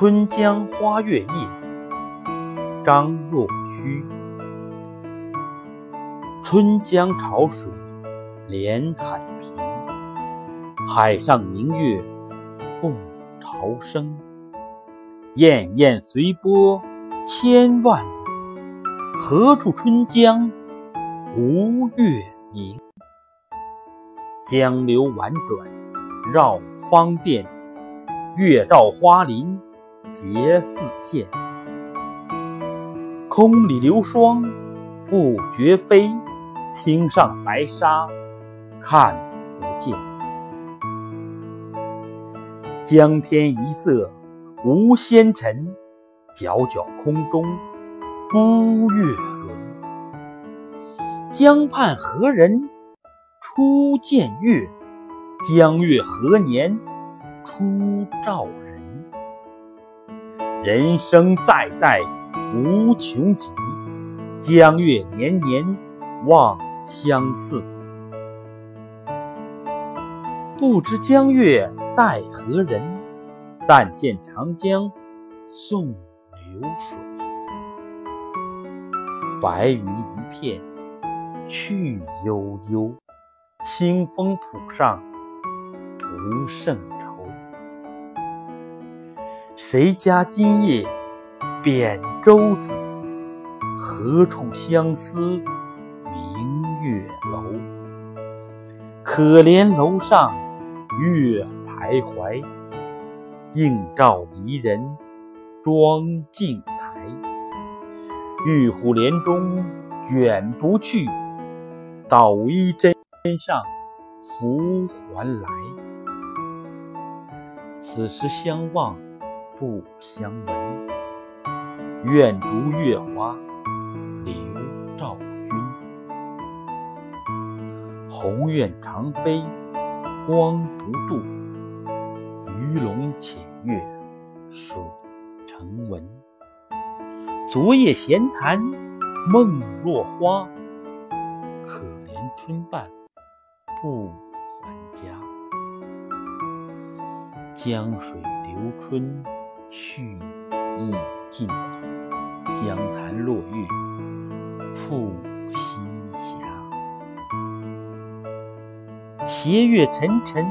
春江花月夜，张若虚。春江潮水连海平，海上明月共潮生。滟滟随波千万里，何处春江无月明？江流宛转绕芳甸，月照花林结似线。空里流霜不觉飞，汀上白沙看不见。江天一色无纤尘，皎皎空中孤月轮。江畔何人初见月？江月何年初照人？人生代代无穷极，江月年年望相似。不知江月待何人？但见长江送流水。白云一片去悠悠，清风浦上不胜愁。谁家今夜扁舟子？何处相思明月楼？可怜楼上月徘徊，映照离人妆镜台。玉户帘中卷不去，捣衣砧上拂还来。此时相望不相闻，愿逐月华流照君。鸿雁长飞光不度，鱼龙潜跃水成文。昨夜闲谈梦落花，可怜春半不还家。江水流春去意尽，江潭落月复西斜。斜月沉沉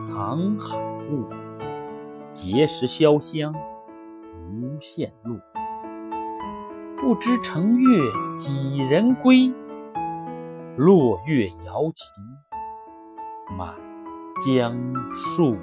藏海雾，碣石潇湘无限路。不知乘月几人归？落月摇情满江树。